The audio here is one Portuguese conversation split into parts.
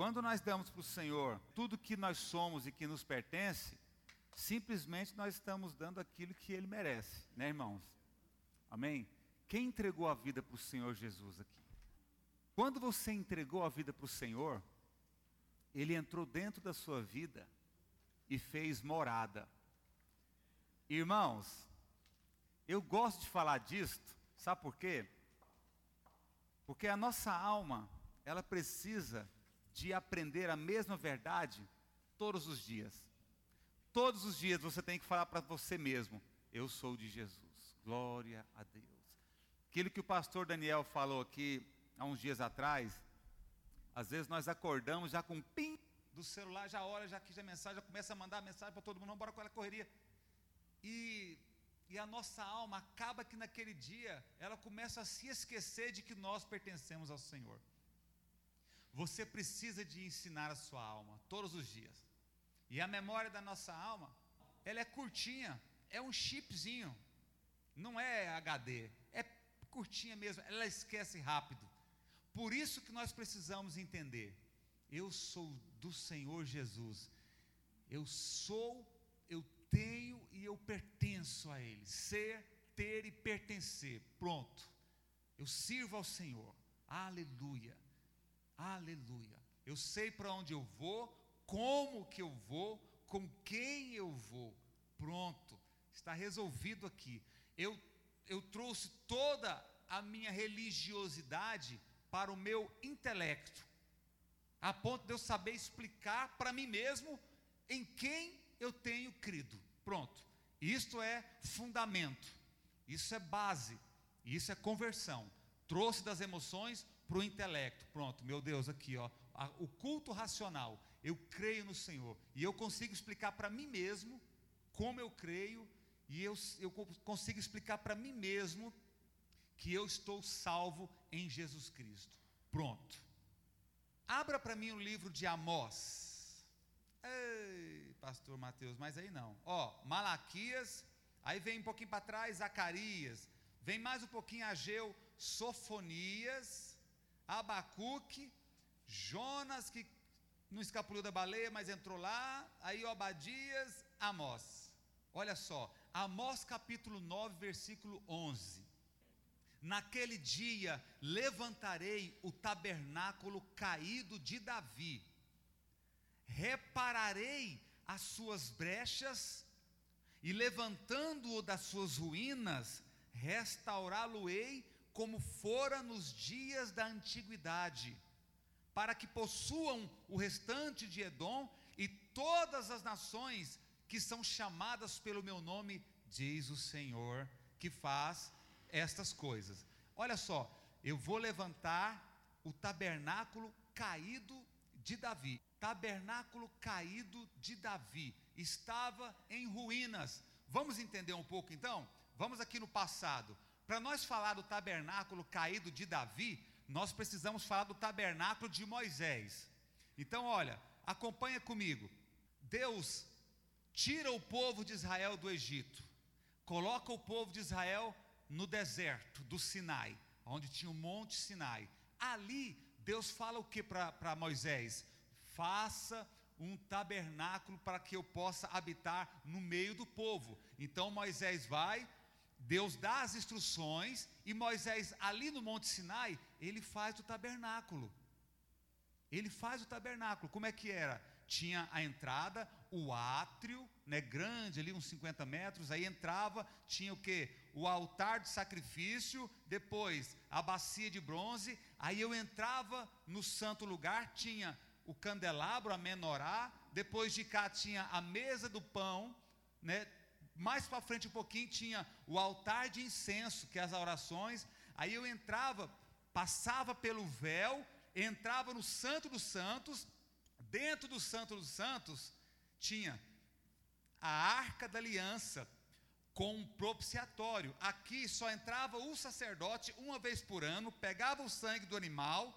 Quando nós damos para o Senhor tudo que nós somos e que nos pertence, simplesmente nós estamos dando aquilo que Ele merece, né, irmãos? Amém? Quem entregou a vida para o Senhor Jesus aqui? Quando você entregou a vida para o Senhor, Ele entrou dentro da sua vida e fez morada. Irmãos, eu gosto de falar disto, sabe por quê? Porque a nossa alma, ela precisa de aprender a mesma verdade todos os dias. Todos os dias você tem que falar para você mesmo: Eu sou de Jesus. Glória a Deus. Aquilo que o pastor Daniel falou aqui há uns dias atrás, às vezes nós acordamos já com um pim do celular, já olha, já aqui já mensagem, já começa a mandar mensagem para todo mundo, não, bora com ela correria. E, e a nossa alma acaba que naquele dia ela começa a se esquecer de que nós pertencemos ao Senhor. Você precisa de ensinar a sua alma todos os dias. E a memória da nossa alma, ela é curtinha, é um chipzinho, não é HD, é curtinha mesmo, ela esquece rápido. Por isso que nós precisamos entender eu sou do Senhor Jesus. Eu sou, eu tenho e eu pertenço a Ele. Ser, ter e pertencer. Pronto. Eu sirvo ao Senhor. Aleluia. Aleluia. Eu sei para onde eu vou, como que eu vou, com quem eu vou. Pronto. Está resolvido aqui. Eu, eu trouxe toda a minha religiosidade para o meu intelecto a ponto de eu saber explicar para mim mesmo em quem eu tenho crido. Pronto. Isto é fundamento, isso é base, isso é conversão. Trouxe das emoções para o intelecto. Pronto, meu Deus, aqui, ó, o culto racional. Eu creio no Senhor e eu consigo explicar para mim mesmo como eu creio e eu, eu consigo explicar para mim mesmo que eu estou salvo em Jesus Cristo. Pronto. Abra para mim o livro de Amós. Ei, pastor Mateus, mas aí não. Ó, Malaquias, aí vem um pouquinho para trás Zacarias, vem mais um pouquinho Ageu, Sofonias, Abacuque, Jonas que não escapuliu da baleia, mas entrou lá, aí Obadias, Amós. Olha só, Amós capítulo 9, versículo 11. Naquele dia levantarei o tabernáculo caído de Davi, repararei as suas brechas, e levantando-o das suas ruínas, restaurá-lo-ei como fora nos dias da antiguidade, para que possuam o restante de Edom e todas as nações que são chamadas pelo meu nome, diz o Senhor, que faz estas coisas. Olha só, eu vou levantar o tabernáculo caído de Davi. Tabernáculo caído de Davi estava em ruínas. Vamos entender um pouco então? Vamos aqui no passado. Para nós falar do tabernáculo caído de Davi, nós precisamos falar do tabernáculo de Moisés. Então, olha, acompanha comigo. Deus tira o povo de Israel do Egito, coloca o povo de Israel no deserto do Sinai, onde tinha o monte Sinai. Ali, Deus fala o que para Moisés? Faça um tabernáculo para que eu possa habitar no meio do povo. Então Moisés vai, Deus dá as instruções, e Moisés, ali no Monte Sinai, ele faz o tabernáculo. Ele faz o tabernáculo. Como é que era? Tinha a entrada, o átrio, né, grande ali, uns 50 metros, aí entrava, tinha o que? O altar de sacrifício, depois a bacia de bronze, aí eu entrava no santo lugar, tinha o candelabro, a menorá, depois de cá tinha a mesa do pão, né, mais para frente um pouquinho tinha o altar de incenso, que é as orações, aí eu entrava, passava pelo véu, entrava no santo dos santos, dentro do santo dos santos, tinha a arca da aliança com um propiciatório. Aqui só entrava o sacerdote uma vez por ano, pegava o sangue do animal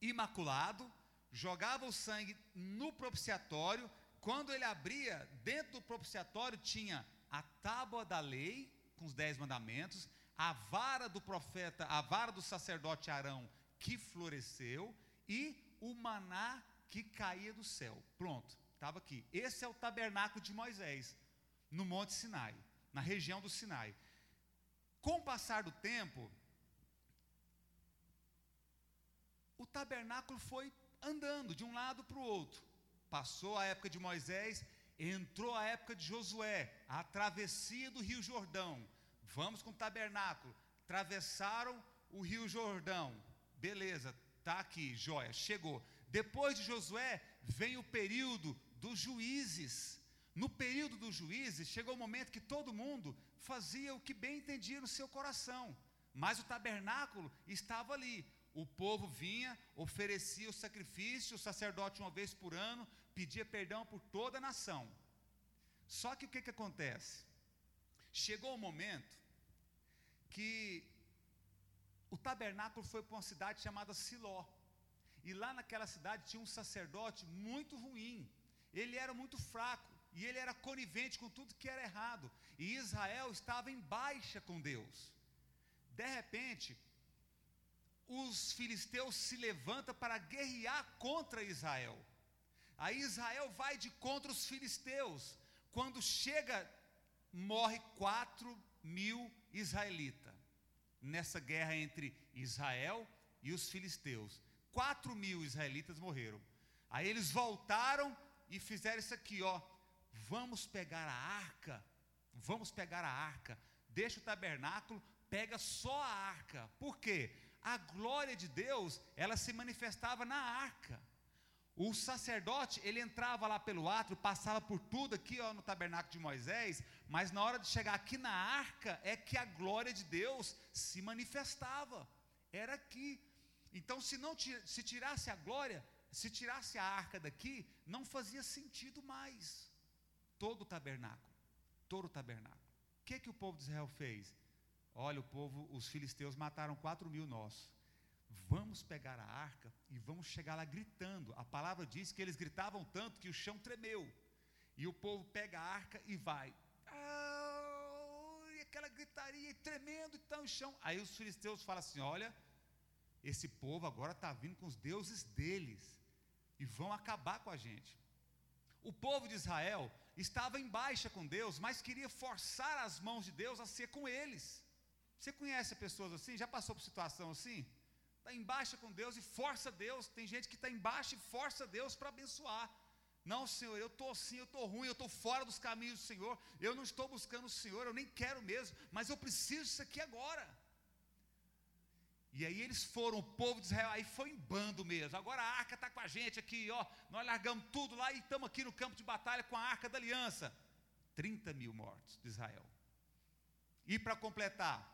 imaculado, jogava o sangue no propiciatório. Quando ele abria, dentro do propiciatório tinha a tábua da lei com os dez mandamentos, a vara do profeta, a vara do sacerdote Arão que floresceu e o maná que caía do céu. Pronto, estava aqui. Esse é o tabernáculo de Moisés, no Monte Sinai, na região do Sinai. Com o passar do tempo, o tabernáculo foi andando de um lado para o outro. Passou a época de Moisés, entrou a época de Josué, a travessia do Rio Jordão. Vamos com o tabernáculo. Atravessaram o Rio Jordão. Beleza, tá aqui, joia, chegou. Depois de Josué, vem o período dos juízes. No período dos juízes, chegou o momento que todo mundo fazia o que bem entendia no seu coração. Mas o tabernáculo estava ali. O povo vinha, oferecia o sacrifício, o sacerdote uma vez por ano, pedia perdão por toda a nação. Só que o que, que acontece? Chegou o momento que o tabernáculo foi para uma cidade chamada Siló. E lá naquela cidade tinha um sacerdote muito ruim. Ele era muito fraco e ele era conivente com tudo que era errado. E Israel estava em baixa com Deus. De repente, os filisteus se levantam para guerrear contra Israel. Aí Israel vai de contra os filisteus. Quando chega, morre quatro mil israelitas nessa guerra entre Israel e os filisteus. Quatro mil israelitas morreram. Aí eles voltaram e fizeram isso aqui, ó. Vamos pegar a arca, vamos pegar a arca, deixa o tabernáculo, pega só a arca. Por quê? a glória de Deus, ela se manifestava na arca. O sacerdote, ele entrava lá pelo átrio, passava por tudo aqui ó, no tabernáculo de Moisés, mas na hora de chegar aqui na arca, é que a glória de Deus se manifestava. Era aqui. Então, se não se tirasse a glória, se tirasse a arca daqui, não fazia sentido mais. Todo o tabernáculo, todo o tabernáculo. O que, que o povo de Israel fez? Olha, o povo, os filisteus mataram quatro mil nossos. Vamos pegar a arca e vamos chegar lá gritando. A palavra diz que eles gritavam tanto que o chão tremeu. E o povo pega a arca e vai. Ah, e aquela gritaria e tremendo, então o chão. Aí os filisteus falam assim: olha, esse povo agora está vindo com os deuses deles e vão acabar com a gente. O povo de Israel estava em baixa com Deus, mas queria forçar as mãos de Deus a ser com eles. Você conhece pessoas assim? Já passou por situação assim? Está embaixo com Deus e força Deus. Tem gente que está embaixo e força Deus para abençoar. Não, Senhor, eu estou assim, eu estou ruim, eu estou fora dos caminhos do Senhor, eu não estou buscando o Senhor, eu nem quero mesmo, mas eu preciso disso aqui agora. E aí eles foram, o povo de Israel, aí foi em bando mesmo. Agora a arca está com a gente aqui, ó. Nós largamos tudo lá e estamos aqui no campo de batalha com a arca da aliança. 30 mil mortos de Israel. E para completar,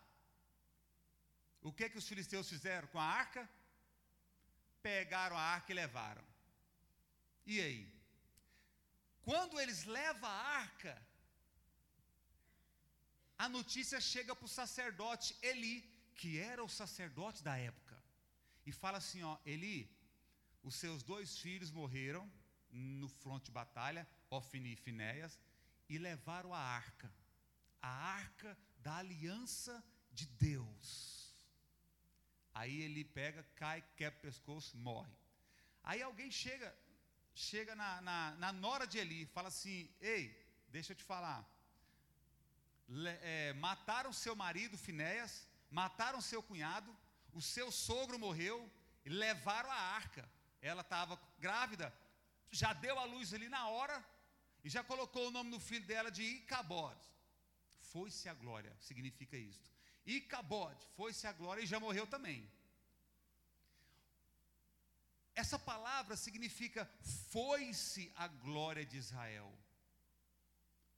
o que que os filisteus fizeram com a arca? Pegaram a arca e levaram. E aí? Quando eles levam a arca, a notícia chega para o sacerdote Eli, que era o sacerdote da época, e fala assim: ó, Eli, os seus dois filhos morreram no fronte de batalha, Ofni e Finéias, e levaram a arca, a arca da aliança de Deus. Aí ele pega, cai, quebra o pescoço, morre. Aí alguém chega, chega na, na, na nora de Eli, fala assim: Ei, deixa eu te falar. Le, é, mataram seu marido, Finéias, mataram seu cunhado, o seu sogro morreu, levaram a arca. Ela estava grávida, já deu a luz ali na hora, e já colocou o nome do filho dela de Icabod. Foi-se a glória, significa isto. E Cabode, foi-se a glória e já morreu também. Essa palavra significa foi-se a glória de Israel.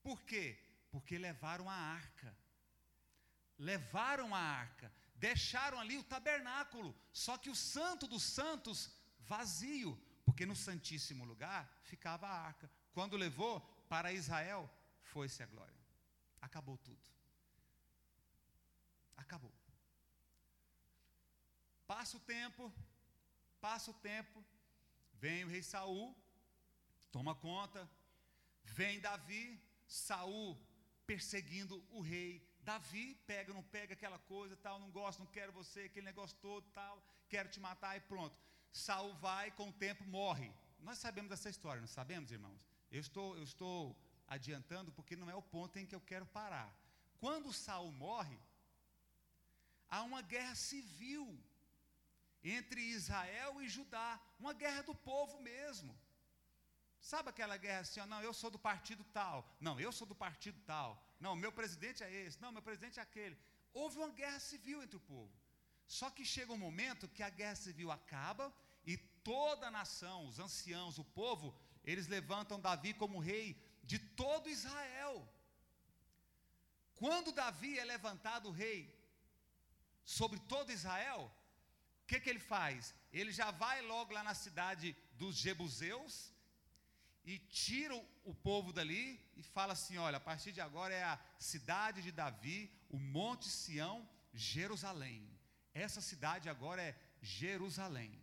Por quê? Porque levaram a arca. Levaram a arca, deixaram ali o tabernáculo, só que o santo dos santos vazio, porque no santíssimo lugar ficava a arca. Quando levou para Israel, foi-se a glória. Acabou tudo. Acabou. Passa o tempo, passa o tempo, vem o rei Saul, toma conta, vem Davi, Saul perseguindo o rei. Davi pega, não pega aquela coisa, tal, não gosto, não quero você, aquele negócio todo, tal, quero te matar e pronto. Saul vai, com o tempo morre. Nós sabemos dessa história, não sabemos, irmãos? Eu estou, eu estou adiantando porque não é o ponto em que eu quero parar. Quando Saul morre, há uma guerra civil entre Israel e Judá, uma guerra do povo mesmo. Sabe aquela guerra assim, ó, não, eu sou do partido tal, não, eu sou do partido tal, não, meu presidente é esse, não, meu presidente é aquele. Houve uma guerra civil entre o povo. Só que chega um momento que a guerra civil acaba e toda a nação, os anciãos, o povo, eles levantam Davi como rei de todo Israel. Quando Davi é levantado rei sobre todo Israel, o que, que ele faz? Ele já vai logo lá na cidade dos Jebuseus e tira o povo dali e fala assim: olha, a partir de agora é a cidade de Davi, o Monte Sião, Jerusalém. Essa cidade agora é Jerusalém.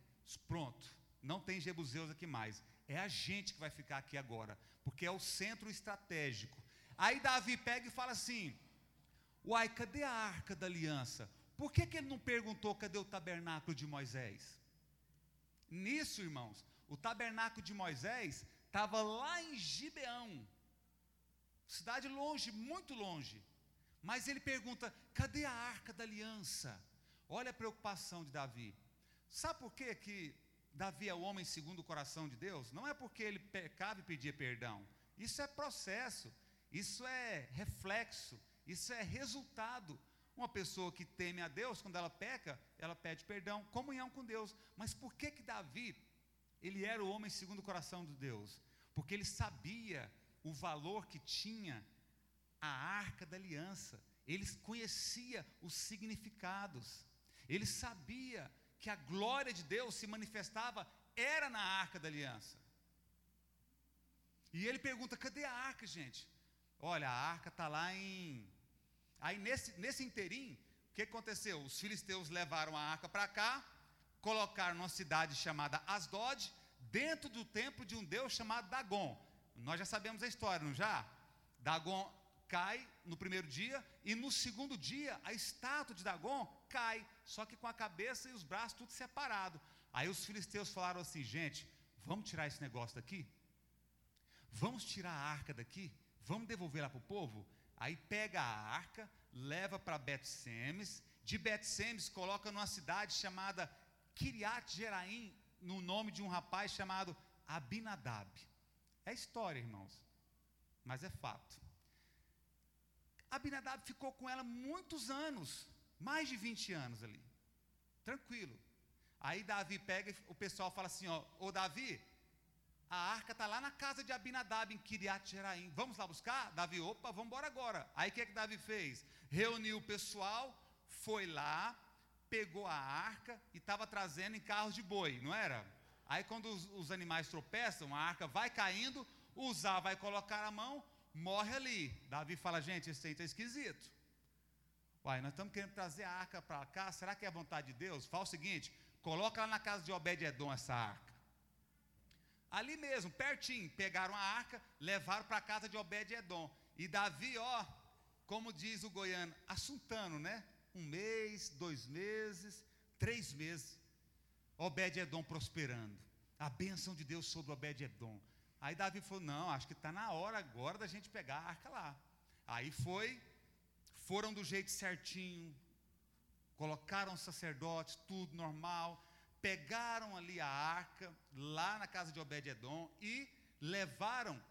Pronto, não tem Jebuseus aqui mais. É a gente que vai ficar aqui agora, porque é o centro estratégico. Aí Davi pega e fala assim: Uai, cadê a arca da aliança? Por que, que ele não perguntou cadê o tabernáculo de Moisés? Nisso, irmãos, o tabernáculo de Moisés estava lá em Gibeão, cidade longe, muito longe. Mas ele pergunta: cadê a arca da aliança? Olha a preocupação de Davi. Sabe por quê que Davi é o homem segundo o coração de Deus? Não é porque ele pecava e pedia perdão. Isso é processo, isso é reflexo, isso é resultado. Uma pessoa que teme a Deus, quando ela peca, ela pede perdão, comunhão com Deus. Mas por que que Davi, ele era o homem segundo o coração de Deus? Porque ele sabia o valor que tinha a arca da aliança. Ele conhecia os significados. Ele sabia que a glória de Deus se manifestava era na arca da aliança. E ele pergunta: cadê a arca, gente? Olha, a arca está lá em. Aí nesse, nesse interim, o que aconteceu? Os filisteus levaram a arca para cá, colocaram numa cidade chamada Asdod, dentro do templo de um deus chamado Dagon. Nós já sabemos a história, não já? Dagon cai no primeiro dia, e no segundo dia a estátua de Dagon cai, só que com a cabeça e os braços tudo separado. Aí os filisteus falaram assim: gente, vamos tirar esse negócio daqui? Vamos tirar a arca daqui? Vamos devolver para o povo? Aí pega a arca, leva para Bet-Semes, de Bet-Semes coloca numa cidade chamada Kiriat Jeraim, no nome de um rapaz chamado Abinadab. É história, irmãos, mas é fato. Abinadab ficou com ela muitos anos, mais de 20 anos ali. Tranquilo. Aí Davi pega e o pessoal fala assim: ó, ô Davi, a arca está lá na casa de Abinadab, em Kiriat Jeraim. Vamos lá buscar? Davi, opa, vamos embora agora. Aí o que, é que Davi fez? Reuniu o pessoal, foi lá, pegou a arca e estava trazendo em carros de boi, não era? Aí quando os, os animais tropeçam, a arca vai caindo, Uzá vai colocar a mão, morre ali. Davi fala, gente, esse aí está esquisito. Uai, nós estamos querendo trazer a arca para cá, será que é a vontade de Deus? Fala o seguinte, coloca lá na casa de Obed-Edom essa arca. Ali mesmo, pertinho, pegaram a arca, levaram para a casa de Obed-Edom. E Davi, ó, como diz o goiano, assuntando, né? Um mês, dois meses, três meses. Obed-Edom prosperando. A bênção de Deus sobre Obed-Edom. Aí Davi falou: Não, acho que está na hora agora da gente pegar a arca lá. Aí foi, foram do jeito certinho, colocaram sacerdotes, tudo normal, pegaram ali a arca, lá na casa de Obed-Edom, e levaram,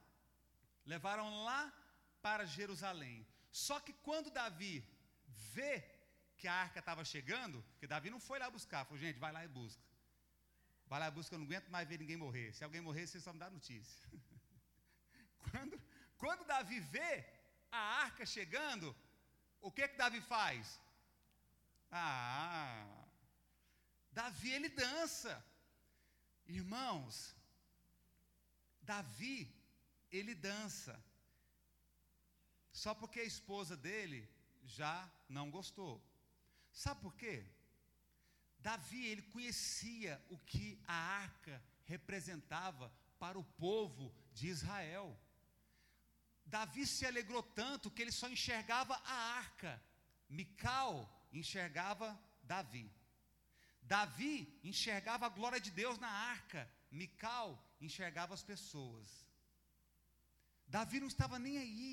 levaram lá para Jerusalém. Só que quando Davi vê que a arca estava chegando, porque Davi não foi lá buscar, falou, gente, vai lá e busca. Vai lá, busca, eu não aguento mais ver ninguém morrer. Se alguém morrer, vocês só me dão notícia. quando, quando Davi vê a arca chegando, o que que Davi faz? Ah, Davi ele dança. Irmãos, Davi ele dança. Só porque a esposa dele já não gostou. Sabe por quê? Davi, ele conhecia o que a arca representava para o povo de Israel. Davi se alegrou tanto que ele só enxergava a arca. Mical enxergava Davi. Davi enxergava a glória de Deus na arca, Mical enxergava as pessoas. Davi não estava nem aí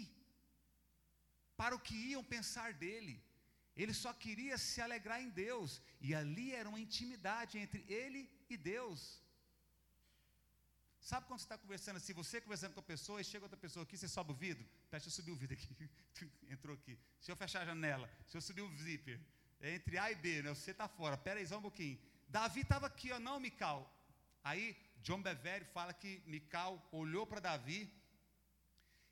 para o que iam pensar dele. Ele só queria se alegrar em Deus, e ali era uma intimidade entre ele e Deus. Sabe quando você está conversando assim, você conversando com a pessoa, e chega outra pessoa aqui, você sobe o vidro? Deixa eu subir o vidro aqui. Entrou aqui. Deixa eu fechar a janela. Deixa eu subir o zíper. É entre A e B, né? Você está fora. Pera aí, só um pouquinho. Davi estava aqui, ó, não, Mical. Aí, John Bevere fala que Mical olhou para Davi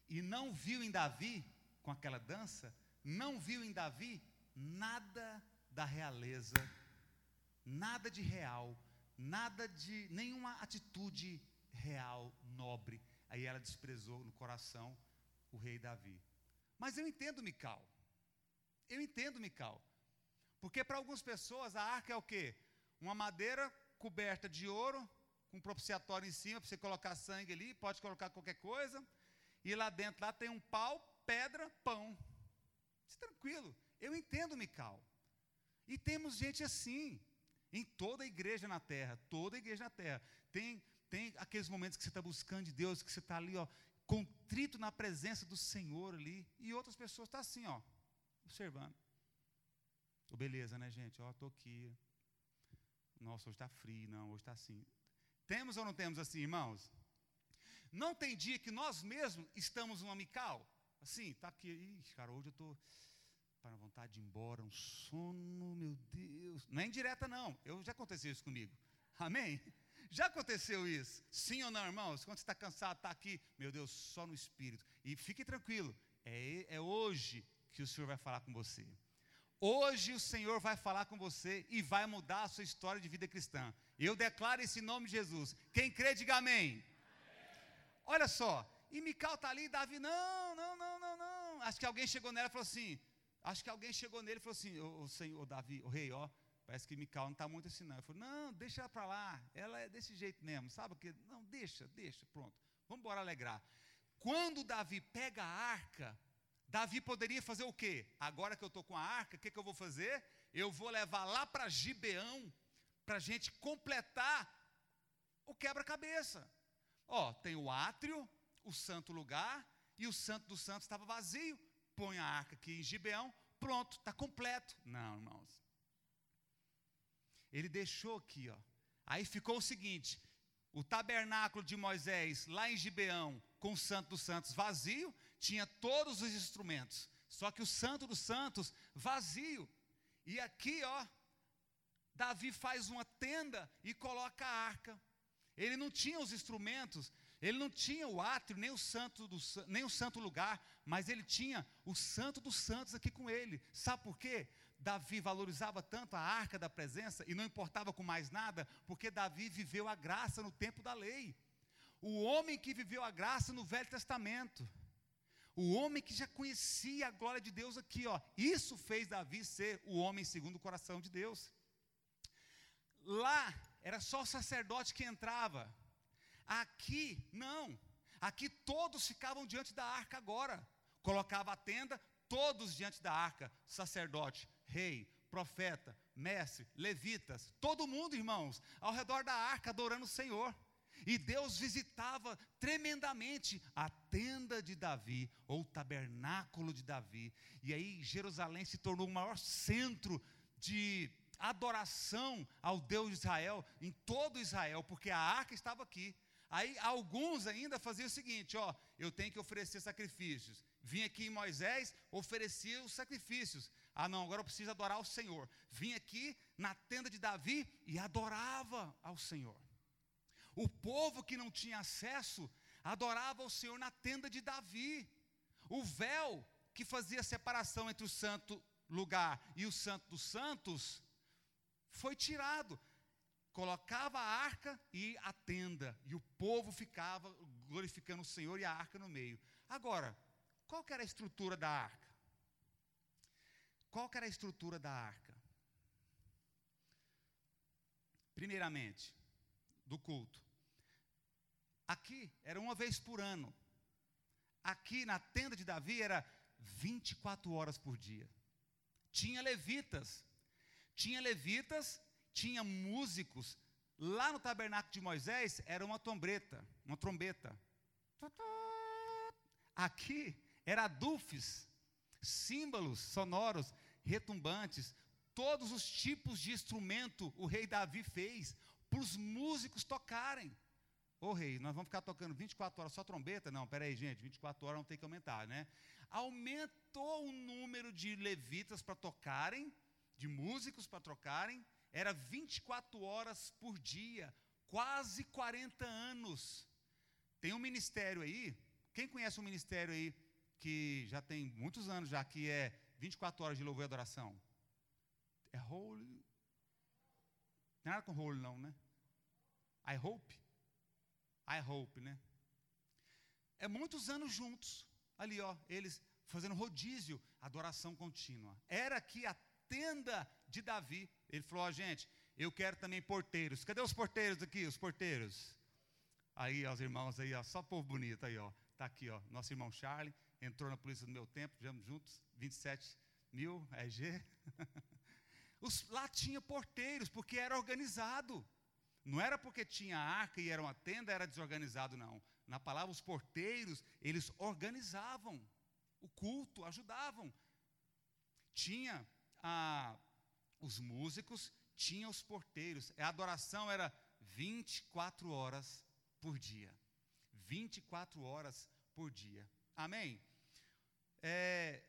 e não viu em Davi, com aquela dança, não viu em Davi nada da realeza, nada de real, nada de nenhuma atitude real, nobre. Aí ela desprezou no coração o rei Davi. Mas eu entendo Mical. Eu entendo Mical. Porque para algumas pessoas a arca é o quê? Uma madeira coberta de ouro, com um propiciatório em cima para você colocar sangue ali, pode colocar qualquer coisa. E lá dentro lá tem um pau, pedra, pão. É tranquilo. Eu entendo Mical. E temos gente assim em toda a igreja na terra, toda a igreja na terra. Tem tem aqueles momentos que você está buscando de Deus, que você está ali, ó, contrito na presença do Senhor ali, e outras pessoas estão tá assim, ó, observando. Oh, beleza, né, gente? Ó, estou aqui. Nossa, hoje está frio, não, hoje está assim. Temos ou não temos assim, irmãos? Não tem dia que nós mesmos estamos um amical? Assim, está aqui, cara, hoje eu estou para vontade de ir embora, um sono, meu Deus. Não é indireta, não. Eu já aconteceu isso comigo. Amém? Já aconteceu isso? Sim ou não, irmãos? Quando você está cansado, está aqui, meu Deus, só no espírito. E fique tranquilo, é, é hoje que o Senhor vai falar com você. Hoje o Senhor vai falar com você e vai mudar a sua história de vida cristã. Eu declaro esse nome de Jesus. Quem crê, diga amém. Olha só, e Mical está ali, Davi, não, não, não, não, não. Acho que alguém chegou nela e falou assim. Acho que alguém chegou nele e falou assim: o, Senhor, Davi, o rei, ó, Parece que Mical não está muito assim, não. Eu falei, não, deixa ela para lá. Ela é desse jeito mesmo, sabe? Que, não, deixa, deixa, pronto. Vamos embora alegrar. Quando Davi pega a arca, Davi poderia fazer o quê? Agora que eu estou com a arca, o que, que eu vou fazer? Eu vou levar lá para Gibeão, para a gente completar o quebra-cabeça. Ó, tem o átrio, o santo lugar, e o santo dos santos estava vazio. Põe a arca aqui em Gibeão, pronto, está completo. Não, irmãos. Ele deixou aqui, ó. Aí ficou o seguinte: o tabernáculo de Moisés, lá em Gibeão, com o Santo dos Santos vazio, tinha todos os instrumentos. Só que o Santo dos Santos vazio. E aqui, ó, Davi faz uma tenda e coloca a arca. Ele não tinha os instrumentos, ele não tinha o átrio, nem o santo, do, nem o santo lugar, mas ele tinha o santo dos santos aqui com ele. Sabe por quê? Davi valorizava tanto a arca da presença e não importava com mais nada, porque Davi viveu a graça no tempo da lei. O homem que viveu a graça no Velho Testamento. O homem que já conhecia a glória de Deus aqui, ó. Isso fez Davi ser o homem segundo o coração de Deus. Lá era só o sacerdote que entrava. Aqui não. Aqui todos ficavam diante da arca agora. Colocava a tenda, todos diante da arca, sacerdote, rei, profeta, mestre, levitas, todo mundo, irmãos, ao redor da arca adorando o Senhor. E Deus visitava tremendamente a tenda de Davi, ou o tabernáculo de Davi. E aí Jerusalém se tornou o maior centro de adoração ao Deus de Israel, em todo Israel, porque a arca estava aqui. Aí alguns ainda faziam o seguinte: ó, eu tenho que oferecer sacrifícios. Vim aqui em Moisés, oferecia os sacrifícios. Ah, não, agora eu preciso adorar o Senhor. Vim aqui na tenda de Davi e adorava ao Senhor. O povo que não tinha acesso adorava o Senhor na tenda de Davi. O véu que fazia a separação entre o santo lugar e o santo dos santos foi tirado. Colocava a arca e a tenda, e o povo ficava glorificando o Senhor e a arca no meio. Agora, qual era a estrutura da arca? Qual era a estrutura da arca? Primeiramente, do culto. Aqui era uma vez por ano. Aqui na tenda de Davi era 24 horas por dia. Tinha levitas. Tinha levitas tinha músicos. Lá no tabernáculo de Moisés era uma trombeta, uma trombeta. Aqui era dufes, símbolos sonoros, retumbantes, todos os tipos de instrumento o rei Davi fez para os músicos tocarem. Ô rei, nós vamos ficar tocando 24 horas só trombeta? Não, peraí, gente, 24 horas não tem que aumentar, né? Aumentou o número de levitas para tocarem, de músicos para tocarem, era 24 horas por dia, quase 40 anos. Tem um ministério aí, quem conhece um ministério aí que já tem muitos anos já, que é 24 horas de louvor e adoração? É holy. Não é nada com holy, não, né? I hope. I hope, né? É muitos anos juntos. Ali, ó, eles fazendo rodízio, adoração contínua. Era aqui a tenda de Davi. Ele falou: ó, gente, eu quero também porteiros. Cadê os porteiros aqui? Os porteiros. Aí, ó, os irmãos aí, ó, só povo bonito aí, ó. Tá aqui, ó, nosso irmão Charlie entrou na polícia do meu tempo, viemos juntos, 27 mil, RG. Os, lá tinha porteiros, porque era organizado. Não era porque tinha arca e era uma tenda, era desorganizado, não. Na palavra, os porteiros, eles organizavam o culto, ajudavam. Tinha ah, os músicos, tinha os porteiros. A adoração era 24 horas por dia. 24 horas por dia. Amém? É,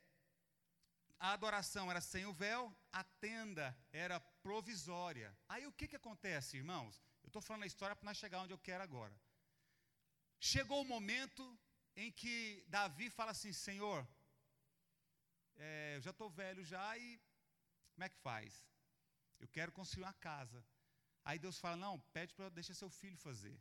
a adoração era sem o véu, a tenda era provisória. Aí o que, que acontece, irmãos? Eu estou falando a história para nós chegar onde eu quero agora. Chegou o momento em que Davi fala assim: Senhor, é, eu já estou velho já e como é que faz? Eu quero construir uma casa. Aí Deus fala: Não, pede para deixar seu filho fazer.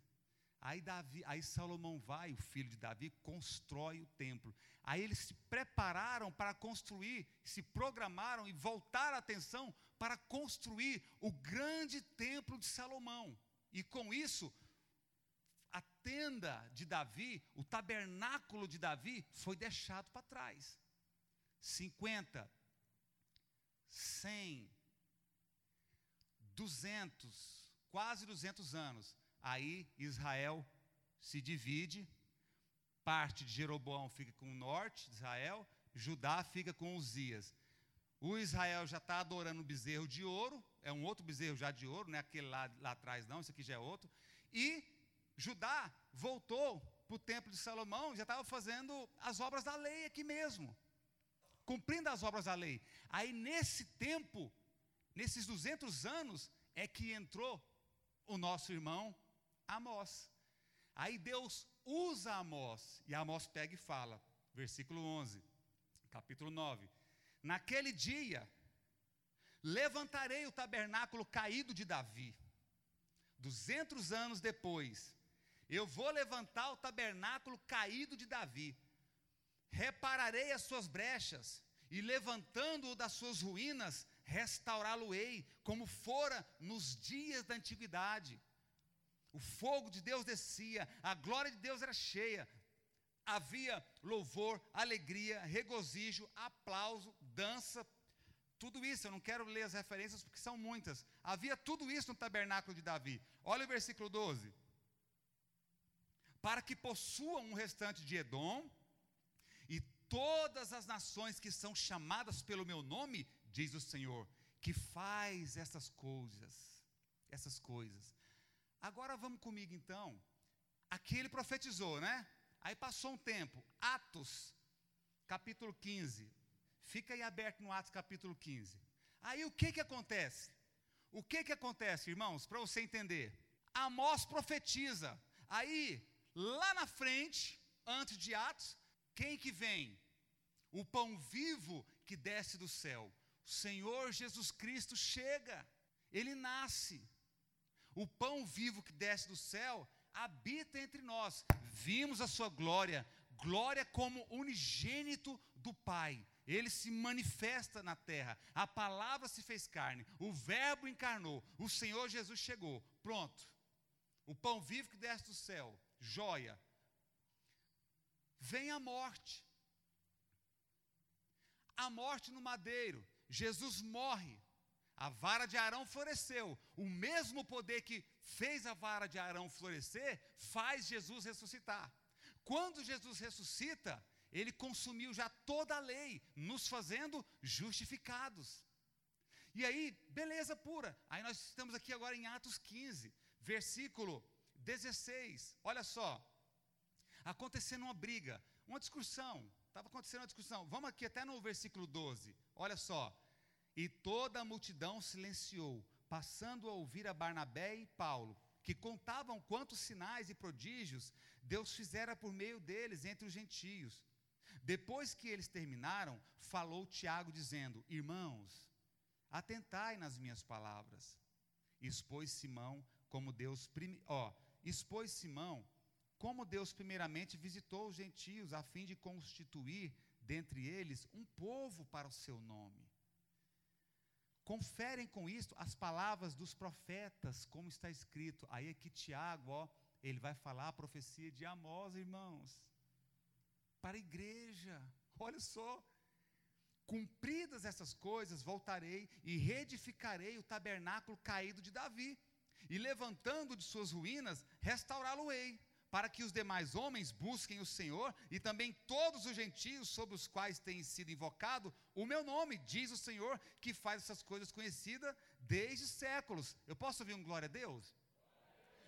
Aí, Davi, aí Salomão vai, o filho de Davi, constrói o templo. Aí eles se prepararam para construir, se programaram e voltaram a atenção para construir o grande templo de Salomão. E com isso, a tenda de Davi, o tabernáculo de Davi, foi deixado para trás. 50, 100, 200, quase 200 anos Aí Israel se divide, parte de Jeroboão fica com o norte de Israel, Judá fica com Uzias. O Israel já está adorando o bezerro de ouro, é um outro bezerro já de ouro, não é aquele lá, lá atrás, não, esse aqui já é outro. E Judá voltou para o templo de Salomão, já estava fazendo as obras da lei aqui mesmo, cumprindo as obras da lei. Aí nesse tempo, nesses 200 anos, é que entrou o nosso irmão Amós. Aí Deus usa Amós, e Amós pega e fala, versículo 11, capítulo 9: Naquele dia, levantarei o tabernáculo caído de Davi. Duzentos anos depois, eu vou levantar o tabernáculo caído de Davi, repararei as suas brechas, e levantando-o das suas ruínas, restaurá-lo-ei, como fora nos dias da antiguidade o fogo de Deus descia, a glória de Deus era cheia. Havia louvor, alegria, regozijo, aplauso, dança, tudo isso. Eu não quero ler as referências porque são muitas. Havia tudo isso no tabernáculo de Davi. Olha o versículo 12. Para que possuam um restante de Edom e todas as nações que são chamadas pelo meu nome, diz o Senhor, que faz essas coisas, essas coisas. Agora vamos comigo então. Aqui ele profetizou, né? Aí passou um tempo. Atos, capítulo 15. Fica aí aberto no Atos, capítulo 15. Aí o que que acontece? O que que acontece, irmãos, para você entender? Amós profetiza. Aí, lá na frente, antes de Atos, quem que vem? O pão vivo que desce do céu. O Senhor Jesus Cristo chega. Ele nasce. O pão vivo que desce do céu habita entre nós. Vimos a sua glória, glória como unigênito do Pai. Ele se manifesta na terra. A palavra se fez carne. O Verbo encarnou. O Senhor Jesus chegou. Pronto. O pão vivo que desce do céu. Joia. Vem a morte. A morte no madeiro. Jesus morre. A vara de Arão floresceu. O mesmo poder que fez a vara de Arão florescer, faz Jesus ressuscitar. Quando Jesus ressuscita, ele consumiu já toda a lei, nos fazendo justificados. E aí, beleza pura. Aí nós estamos aqui agora em Atos 15, versículo 16. Olha só. Acontecendo uma briga, uma discussão. Estava acontecendo uma discussão. Vamos aqui até no versículo 12. Olha só. E toda a multidão silenciou, passando a ouvir a Barnabé e Paulo, que contavam quantos sinais e prodígios Deus fizera por meio deles entre os gentios. Depois que eles terminaram, falou Tiago, dizendo: Irmãos, atentai nas minhas palavras. Expôs Simão como Deus, ó, expôs Simão como Deus primeiramente visitou os gentios a fim de constituir dentre eles um povo para o seu nome. Conferem com isto as palavras dos profetas, como está escrito. Aí aqui Tiago, ó, ele vai falar a profecia de Amós, irmãos, para a igreja. Olha só. Cumpridas essas coisas, voltarei e reedificarei o tabernáculo caído de Davi, e levantando de suas ruínas, restaurá-lo-ei para que os demais homens busquem o Senhor e também todos os gentios sobre os quais tem sido invocado o meu nome, diz o Senhor, que faz essas coisas conhecidas desde séculos. Eu posso ouvir um glória a Deus?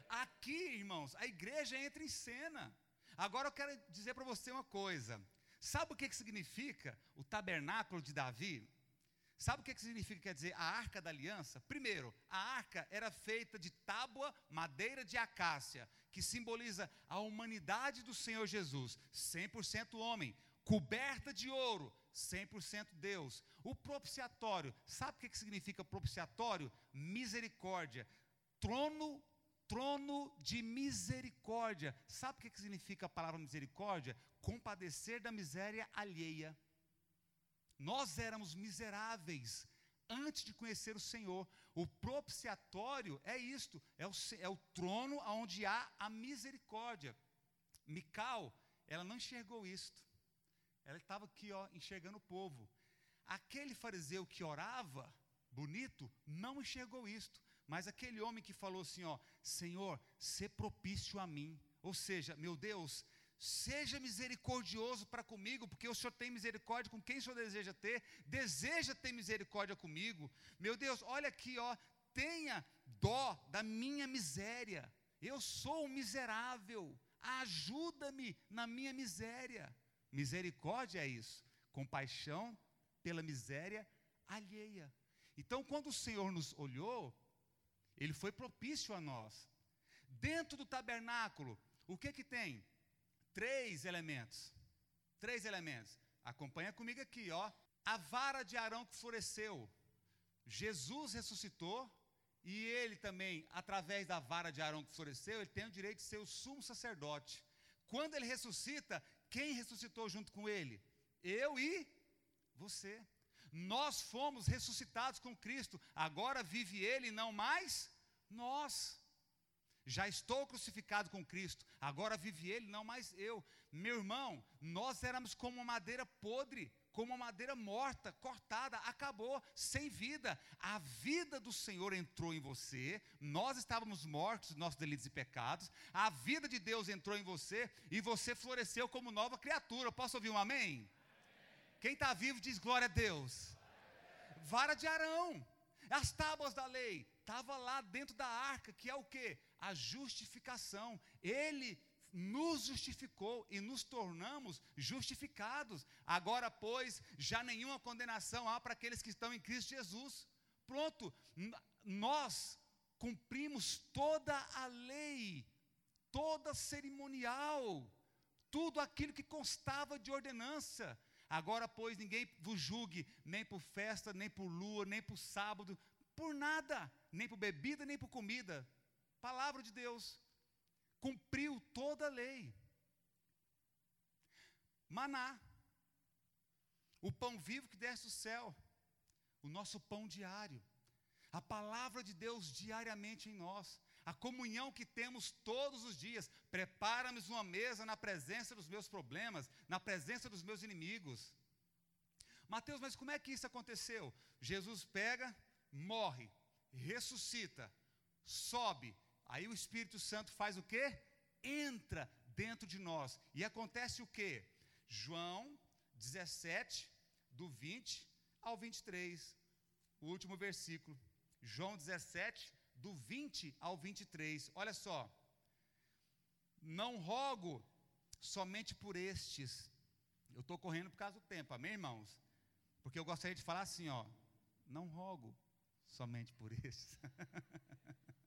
Aqui, irmãos, a igreja entra em cena. Agora eu quero dizer para você uma coisa. Sabe o que, que significa o tabernáculo de Davi? Sabe o que, que significa, quer dizer, a arca da aliança? Primeiro, a arca era feita de tábua, madeira de acácia, que simboliza a humanidade do Senhor Jesus, 100% homem, coberta de ouro, 100% Deus. O propiciatório, sabe o que, significa propiciatório? Misericórdia. Trono, trono de misericórdia. Sabe o que significa a palavra misericórdia? Compadecer da miséria alheia. Nós éramos miseráveis antes de conhecer o Senhor. O propiciatório é isto, é o, é o trono onde há a misericórdia. Mical, ela não enxergou isto. Ela estava aqui, ó, enxergando o povo. Aquele fariseu que orava, bonito, não enxergou isto. Mas aquele homem que falou assim, ó, Senhor, se propício a mim. Ou seja, meu Deus, Seja misericordioso para comigo, porque o Senhor tem misericórdia com quem o Senhor deseja ter, deseja ter misericórdia comigo. Meu Deus, olha aqui, ó, tenha dó da minha miséria. Eu sou um miserável. Ajuda-me na minha miséria. Misericórdia é isso, compaixão pela miséria alheia. Então, quando o Senhor nos olhou, ele foi propício a nós. Dentro do tabernáculo, o que que tem? Três elementos. Três elementos. Acompanha comigo aqui, ó. A vara de Arão que floresceu. Jesus ressuscitou e ele também, através da vara de Arão que floresceu, ele tem o direito de ser o sumo sacerdote. Quando ele ressuscita, quem ressuscitou junto com ele? Eu e você. Nós fomos ressuscitados com Cristo. Agora vive ele, não mais nós. Já estou crucificado com Cristo, agora vive Ele, não mais eu. Meu irmão, nós éramos como madeira podre, como madeira morta, cortada, acabou, sem vida. A vida do Senhor entrou em você, nós estávamos mortos, nossos delitos e pecados, a vida de Deus entrou em você e você floresceu como nova criatura. Posso ouvir um amém? amém. Quem está vivo diz glória a Deus. Vara de Arão, as tábuas da lei, estava lá dentro da arca, que é o que? A justificação. Ele nos justificou e nos tornamos justificados. Agora, pois, já nenhuma condenação há para aqueles que estão em Cristo Jesus. Pronto, nós cumprimos toda a lei, toda cerimonial, tudo aquilo que constava de ordenança. Agora, pois, ninguém vos julgue, nem por festa, nem por lua, nem por sábado, por nada, nem por bebida, nem por comida, palavra de Deus, cumpriu toda a lei. Maná, o pão vivo que desce do céu, o nosso pão diário, a palavra de Deus diariamente em nós, a comunhão que temos todos os dias, prepara-me uma mesa na presença dos meus problemas, na presença dos meus inimigos. Mateus, mas como é que isso aconteceu? Jesus pega, morre, ressuscita, sobe, aí o Espírito Santo faz o quê? Entra dentro de nós. E acontece o quê? João 17, do 20 ao 23, o último versículo. João 17, do 20 ao 23. Olha só. Não rogo somente por estes. Eu estou correndo por causa do tempo, amém, irmãos? Porque eu gostaria de falar assim, ó. Não rogo somente por estes.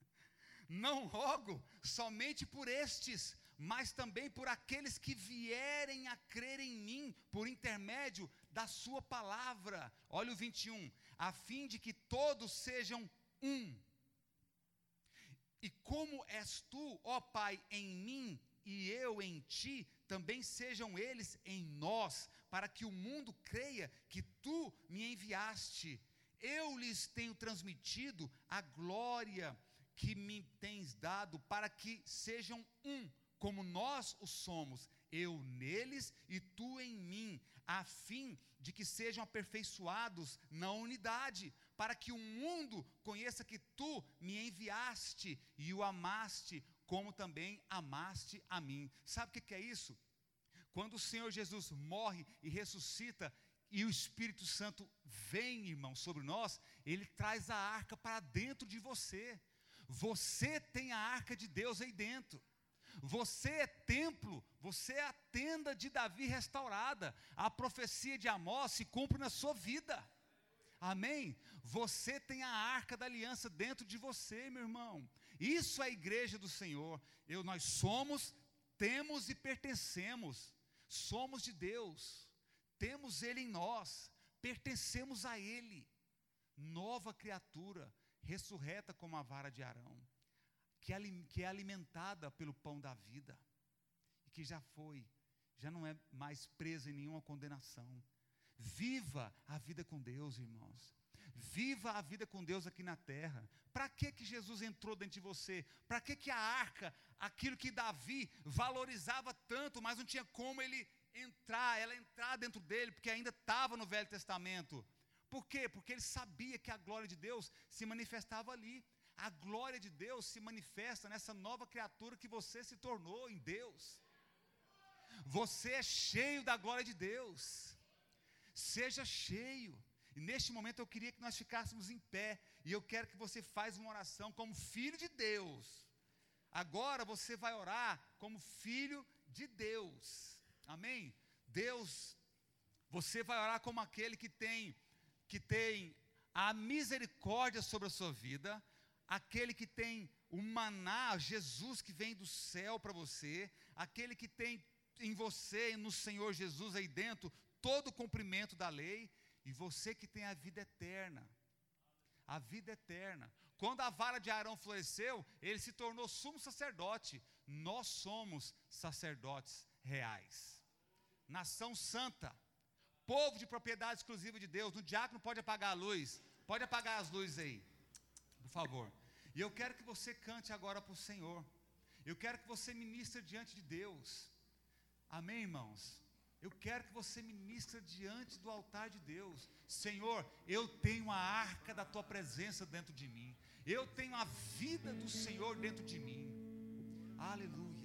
não rogo somente por estes, mas também por aqueles que vierem a crer em mim por intermédio da Sua palavra. Olha o 21. A fim de que todos sejam um. E como és tu, ó Pai, em mim e eu em ti, também sejam eles em nós, para que o mundo creia que tu me enviaste. Eu lhes tenho transmitido a glória que me tens dado, para que sejam um como nós o somos, eu neles e tu em mim, a fim de que sejam aperfeiçoados na unidade, para que o mundo conheça que tu me enviaste e o amaste, como também amaste a mim. Sabe o que é isso? Quando o Senhor Jesus morre e ressuscita, e o Espírito Santo vem, irmão, sobre nós, ele traz a arca para dentro de você. Você tem a arca de Deus aí dentro. Você é templo, você é a tenda de Davi restaurada. A profecia de Amós se cumpre na sua vida. Amém? Você tem a arca da aliança dentro de você, meu irmão. Isso é a igreja do Senhor. Eu, nós somos, temos e pertencemos. Somos de Deus. Temos Ele em nós. Pertencemos a Ele. Nova criatura, ressurreta como a vara de Arão que, que é alimentada pelo pão da vida, e que já foi, já não é mais presa em nenhuma condenação. Viva a vida com Deus, irmãos. Viva a vida com Deus aqui na terra. Para que que Jesus entrou dentro de você? Para que que a arca, aquilo que Davi valorizava tanto, mas não tinha como ele entrar, ela entrar dentro dele, porque ainda estava no Velho Testamento. Por quê? Porque ele sabia que a glória de Deus se manifestava ali a glória de Deus se manifesta nessa nova criatura que você se tornou em Deus. Você é cheio da glória de Deus. Seja cheio. E neste momento eu queria que nós ficássemos em pé. E eu quero que você faça uma oração como filho de Deus. Agora você vai orar como filho de Deus. Amém? Deus, você vai orar como aquele que tem que tem a misericórdia sobre a sua vida, aquele que tem o maná, Jesus que vem do céu para você, aquele que tem em você, no Senhor Jesus aí dentro, todo o cumprimento da lei, e você que tem a vida eterna. A vida eterna. Quando a vara de Arão floresceu, ele se tornou sumo sacerdote. Nós somos sacerdotes reais. Nação santa, povo de propriedade exclusiva de Deus. O diácono pode apagar a luz. Pode apagar as luzes aí por favor. E eu quero que você cante agora para o Senhor. Eu quero que você ministre diante de Deus. Amém, irmãos? Eu quero que você ministre diante do altar de Deus. Senhor, eu tenho a arca da tua presença dentro de mim. Eu tenho a vida do Senhor dentro de mim. Aleluia.